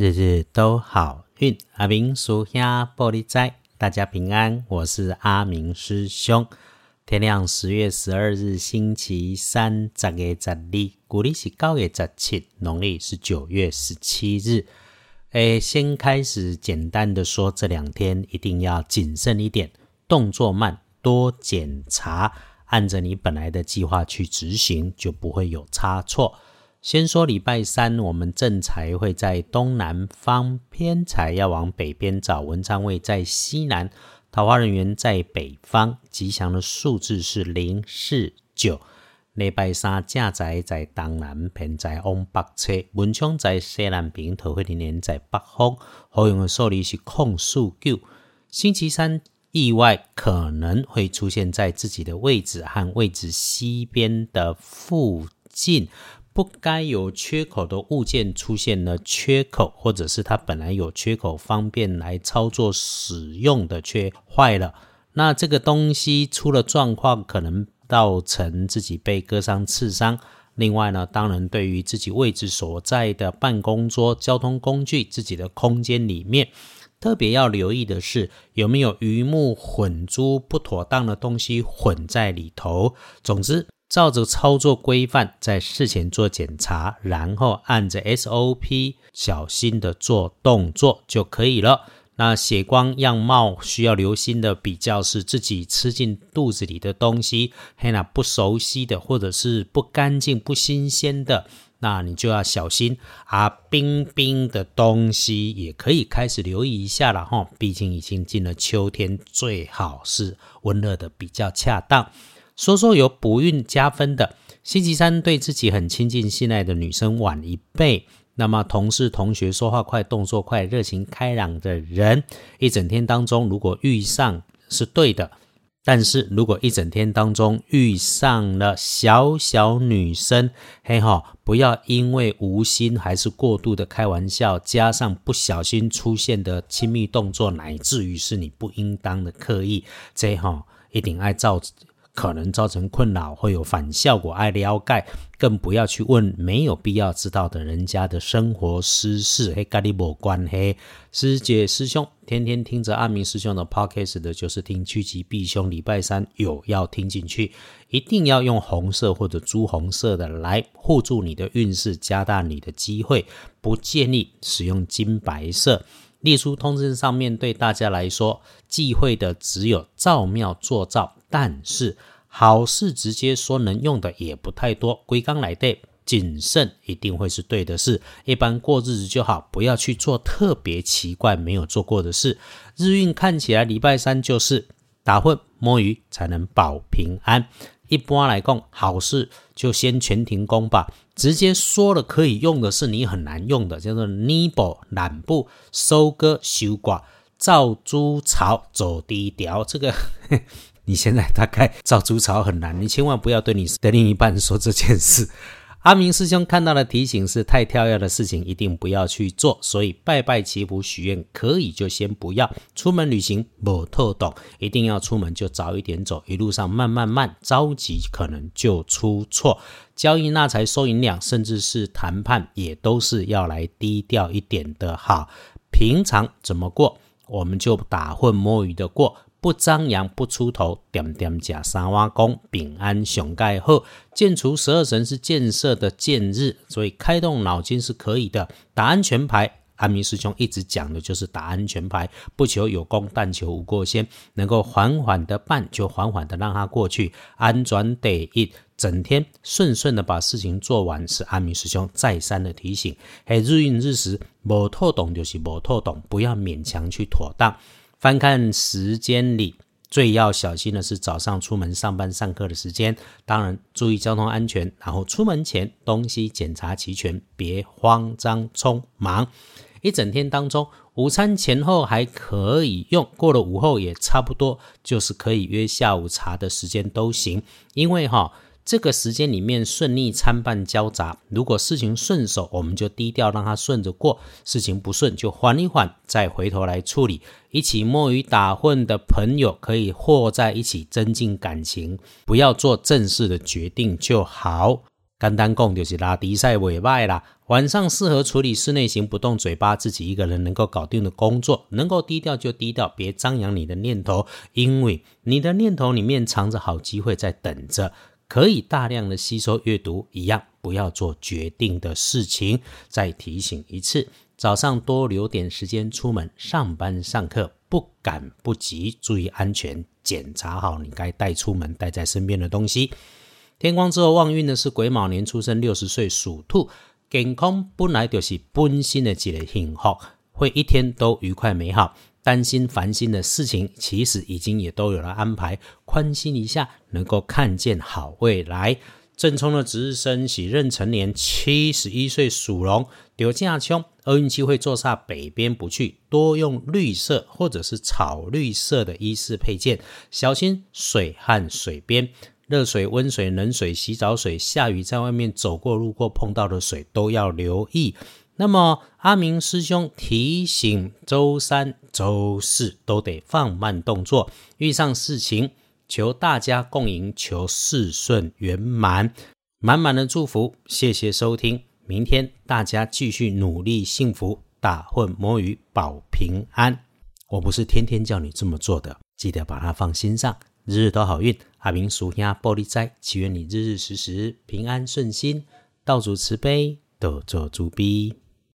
日日都好运，阿明叔兄玻璃仔，大家平安，我是阿明师兄。天亮十月十二日星期三，十月十二，古历是九月十七，农历是九月十七日。诶，先开始简单的说，这两天一定要谨慎一点，动作慢，多检查，按着你本来的计划去执行，就不会有差错。先说礼拜三，我们正财会在东南方，偏财要往北边找，文昌位在西南，桃花人员在北方，吉祥的数字是零四九。礼拜三正宅在东南，偏财往北侧，文昌在西南边，桃花人员在北方，好用的数字是空数九。星期三意外可能会出现在自己的位置和位置西边的附近。不该有缺口的物件出现了缺口，或者是它本来有缺口，方便来操作使用的缺坏了，那这个东西出了状况，可能造成自己被割伤、刺伤。另外呢，当然对于自己位置所在的办公桌、交通工具、自己的空间里面，特别要留意的是有没有鱼目混珠、不妥当的东西混在里头。总之。照着操作规范，在事前做检查，然后按着 SOP 小心的做动作就可以了。那血光样貌需要留心的比较是自己吃进肚子里的东西，嘿那不熟悉的或者是不干净、不新鲜的，那你就要小心啊。冰冰的东西也可以开始留意一下了哈，毕竟已经进了秋天，最好是温热的比较恰当。说说有不孕加分的，星期三对自己很亲近、信赖的女生晚一倍。那么同事、同学说话快、动作快、热情开朗的人，一整天当中如果遇上是对的。但是如果一整天当中遇上了小小女生，嘿哈，不要因为无心还是过度的开玩笑，加上不小心出现的亲密动作，乃至于是你不应当的刻意，这哈一定爱造。可能造成困扰，会有反效果，爱撩盖，更不要去问没有必要知道的人家的生活私事，嘿，跟你无关嘿。师姐师兄，天天听着阿明师兄的 podcast 的，就是听趋吉避凶。礼拜三有要听进去，一定要用红色或者朱红色的来护住你的运势，加大你的机会。不建议使用金白色。列出通知上面对大家来说忌讳的只有造庙做造，但是好事直接说能用的也不太多。归刚来对，谨慎一定会是对的事。一般过日子就好，不要去做特别奇怪没有做过的事。日运看起来礼拜三就是打混摸鱼才能保平安。一般来讲，好事就先全停工吧。直接说了可以用的是你很难用的，叫做 nibble 懒布收割修挂造猪槽走低调。这个你现在大概造猪槽很难，你千万不要对你的另一半说这件事。阿明师兄看到的提醒是太跳跃的事情一定不要去做，所以拜拜祈福许愿可以就先不要。出门旅行不透懂，一定要出门就早一点走，一路上慢慢慢，着急可能就出错。交易那才收银两，甚至是谈判也都是要来低调一点的好。平常怎么过，我们就打混摸鱼的过。不张扬，不出头，点点假三瓦工，平安熊盖后，建除十二神是建设的建日，所以开动脑筋是可以的。打安全牌，阿明师兄一直讲的就是打安全牌，不求有功，但求无过先，能够缓缓的办，就缓缓的让它过去，安转得一整天顺顺的把事情做完，是阿明师兄再三的提醒。嘿，日运日时，无透懂就是无透懂，不要勉强去妥当。翻看时间里，最要小心的是早上出门上班上课的时间，当然注意交通安全。然后出门前东西检查齐全，别慌张匆忙。一整天当中，午餐前后还可以用，过了午后也差不多，就是可以约下午茶的时间都行。因为哈。这个时间里面顺利参半交杂，如果事情顺手，我们就低调让它顺着过；事情不顺，就缓一缓，再回头来处理。一起摸鱼打混的朋友可以和在一起，增进感情。不要做正式的决定就好。简单讲就是拉迪赛尾拜啦，晚上适合处理室内型不动嘴巴，自己一个人能够搞定的工作，能够低调就低调，别张扬你的念头，因为你的念头里面藏着好机会在等着，可以大量的吸收阅读。一样不要做决定的事情。再提醒一次，早上多留点时间出门上班上课，不赶不急，注意安全，检查好你该带出门带在身边的东西。天光之后旺运的是癸卯年出生，六十岁属兔。健康本来就是本心的一个幸福，会一天都愉快美好。担心烦心的事情，其实已经也都有了安排，宽心一下，能够看见好未来。正冲的值日生喜壬成年，七十一岁属龙，丢架冲，厄运气会坐煞北边不去，多用绿色或者是草绿色的衣饰配件，小心水和水边。热水、温水、冷水、洗澡水、下雨在外面走过、路过碰到的水都要留意。那么阿明师兄提醒：周三、周四都得放慢动作，遇上事情求大家共赢，求事顺圆满，满满的祝福。谢谢收听，明天大家继续努力，幸福打混摸鱼保平安。我不是天天叫你这么做的，记得把它放心上。日日都好运，阿明属下玻璃斋，祈愿你日日时时平安顺心，道主慈悲，多做主逼。